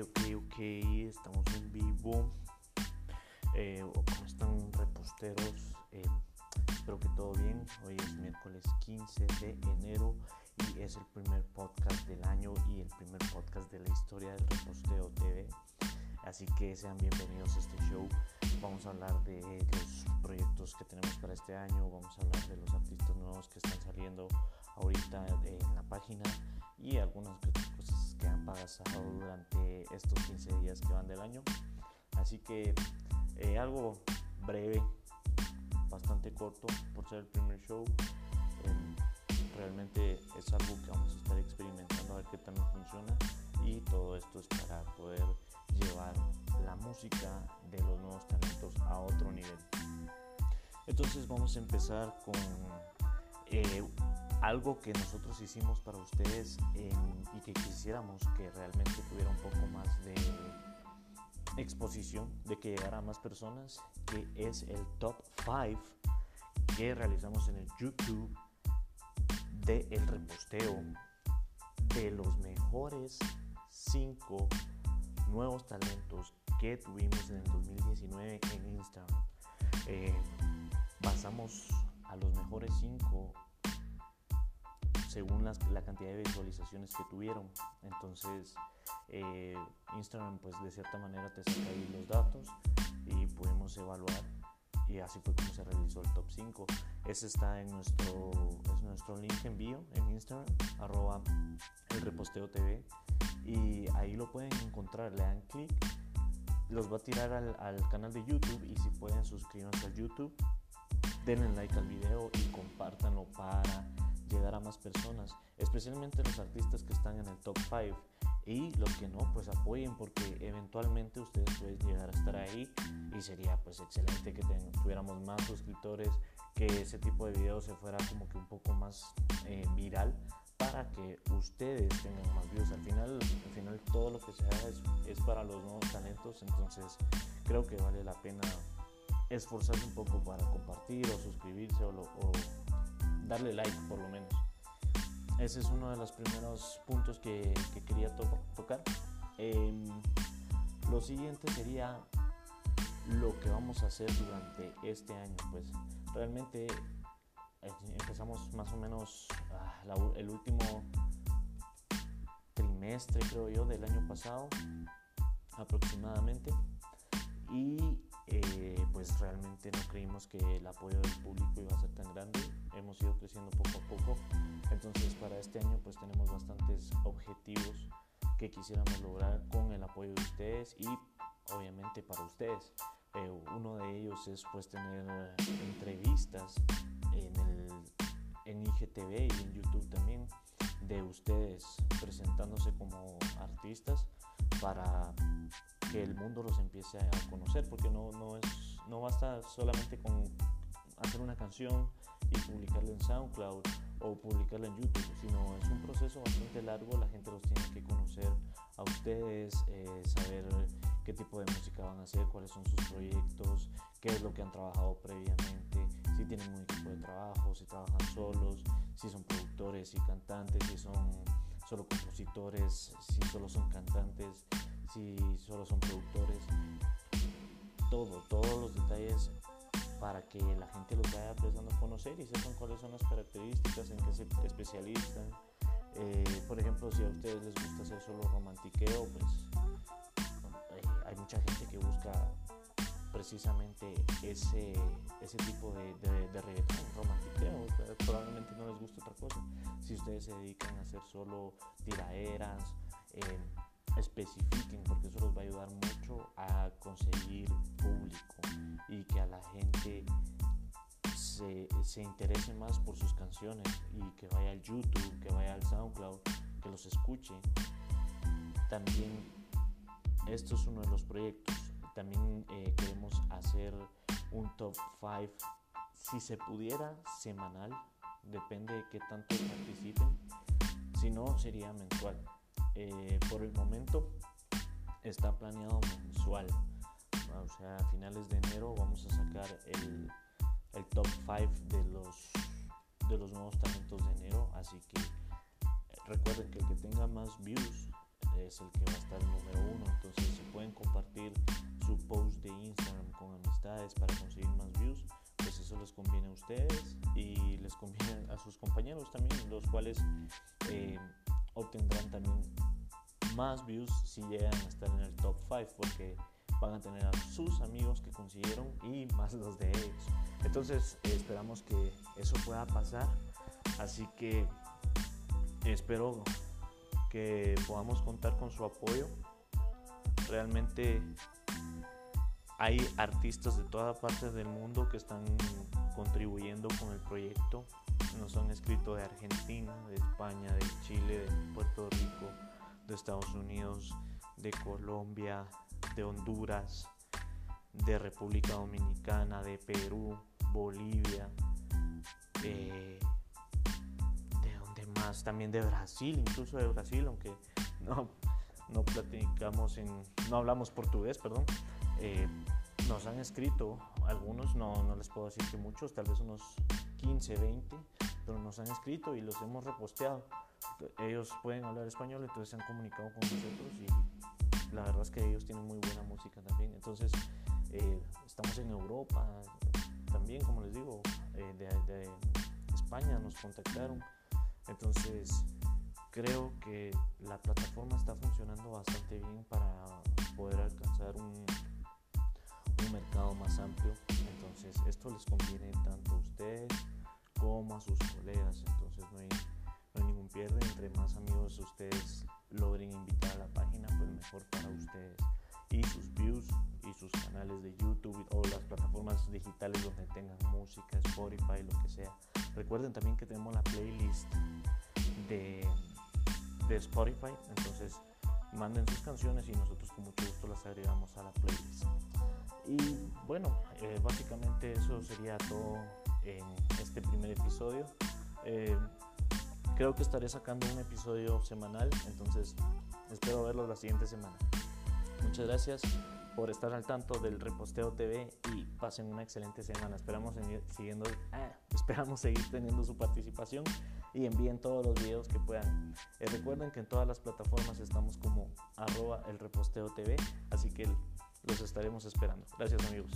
ok, ok, estamos en vivo. Eh, ¿Cómo están reposteros? Eh, espero que todo bien. Hoy es miércoles 15 de enero y es el primer podcast del año y el primer podcast de la historia del Reposteo TV. Así que sean bienvenidos a este show. Vamos a hablar de los proyectos que tenemos para este año, vamos a hablar de los artistas nuevos que están saliendo ahorita en la página y algunas cosas han pasado durante estos 15 días que van del año. Así que eh, algo breve, bastante corto por ser el primer show. Eh, realmente es algo que vamos a estar experimentando a ver qué también funciona y todo esto es para poder llevar la música de los nuevos talentos a otro nivel. Entonces vamos a empezar con eh, algo que nosotros hicimos para ustedes y que quisiéramos que realmente tuviera un poco más de exposición, de que llegara a más personas, que es el top 5 que realizamos en el YouTube de el reposteo de los mejores 5 nuevos talentos que tuvimos en el 2019 en Instagram. Eh, basamos a los mejores 5 según la cantidad de visualizaciones que tuvieron. Entonces, eh, Instagram, pues de cierta manera te saca ahí los datos y pudimos evaluar. Y así fue como se realizó el top 5. Ese está en nuestro, es nuestro link en bio en Instagram, arroba el reposteo TV. Y ahí lo pueden encontrar, le dan clic, los va a tirar al, al canal de YouTube y si pueden suscríbanse al YouTube, denle like al video y compártanlo para llegar a más personas, especialmente los artistas que están en el top 5 y los que no, pues apoyen porque eventualmente ustedes pueden llegar a estar ahí y sería pues excelente que tuviéramos más suscriptores, que ese tipo de videos se fuera como que un poco más eh, viral para que ustedes tengan más views. Al final, al final todo lo que se haga es, para los nuevos talentos, entonces creo que vale la pena esforzarse un poco para compartir o suscribirse o, o darle like por lo menos. Ese es uno de los primeros puntos que, quería tocar. Em, lo siguiente sería lo que vamos a hacer durante este año. Pues realmente eh, empezamos más o menos ah, el último trimestre, creo yo, del año pasado aproximadamente. Y realmente no creímos que el apoyo del público iba a ser tan grande. Hemos ido creciendo poco a poco. Entonces para este año pues tenemos bastantes objetivos que quisiéramos lograr con el apoyo de ustedes y obviamente para ustedes. Eh, uno de ellos es pues tener entrevistas en, el, en IGTV y en YouTube también de ustedes presentándose como artistas para que el mundo los empiece a conocer, porque no, no, es, no basta solamente con hacer una canción y publicarla en SoundCloud o publicarla en YouTube, sino es un proceso bastante largo, la gente los tiene que conocer a ustedes, eh, saber qué tipo de música van a hacer, cuáles son sus proyectos, qué es lo que han trabajado previamente, si tienen un equipo de trabajo, si trabajan solos, si son productores y cantantes, si son solo compositores, si solo son cantantes, si solo son productores, todo, todos los detalles para que la gente los vaya empezando a conocer y sepan cuáles son las características en que se especializan. Eh, por ejemplo, si a ustedes les gusta hacer solo romantiqueo, pues eh, hay mucha gente que busca precisamente ese, ese tipo de, de, de reggaetón, romantiqueo, probablemente no les guste otra cosa. Si ustedes se dedican a hacer solo tiraderas, eh, especifiquen porque eso los va a ayudar mucho a conseguir público y que a la gente se, se, interese más por sus canciones y que vaya al YouTube, que vaya al SoundCloud, que los escuche. También esto es uno de los proyectos. También eh, queremos hacer un top 5, si se pudiera, semanal. Depende de qué tanto participen. Si no, sería mensual. Eh, por el momento está planeado mensual. O sea, a finales de enero vamos a sacar el, el top 5 de los, de los nuevos talentos de enero. Así que eh, recuerden que el que tenga más views es el que va a estar el número compartir su post de Instagram con amistades para conseguir más views, pues eso les conviene a ustedes y les conviene a sus compañeros también, los cuales eh, obtendrán también más views si llegan a estar en el top 5 porque van a tener a sus amigos que consiguieron y más los de ellos. Entonces esperamos que eso pueda pasar. Así que espero que podamos contar con su apoyo. Realmente hay artistas de toda parte del mundo que están contribuyendo con el proyecto. Nos han escrito de Argentina, de España, de Chile, de Puerto Rico, de Estados Unidos, de Colombia, de Honduras, de República Dominicana, de Perú, Bolivia, de donde más, también de Brasil, incluso de Brasil, aunque no, no platicamos en, no hablamos portugués, perdón. Eh, nos han escrito, algunos no, no les puedo decir que muchos, tal vez unos 15, 20, pero nos han escrito y los hemos reposteado. Ellos pueden hablar español, entonces se han comunicado con nosotros y la verdad es que ellos tienen muy buena música también. Entonces, eh, estamos en Europa también, como les digo, eh, de, España nos contactaron. Entonces, creo que la plataforma está funcionando bastante bien para poder alcanzar un, un mercado más amplio. Entonces, esto les conviene tanto a ustedes como a sus colegas. Entonces, no hay, no hay ningún pierde. Entre más amigos ustedes logren invitar a la página, pues mejor para ustedes. Y sus views y sus canales de YouTube o las plataformas digitales donde tengan música, Spotify, lo que sea. Recuerden también que tenemos la playlist de, de Spotify, entonces manden sus canciones y nosotros con mucho gusto las agregamos a la playlist. Y bueno, eh, básicamente eso sería todo en este primer episodio. Eh, creo que estaré sacando un episodio semanal, entonces espero verlo la siguiente semana. Muchas gracias por estar al tanto del Reposteo TV y pasen una excelente semana. Esperamos, siguiendo, ah, esperamos seguir teniendo su participación y envíen todos los videos que puedan. Eh, recuerden que en todas las plataformas estamos como arroba el reposteo TV, así que los estaremos esperando. Gracias amigos.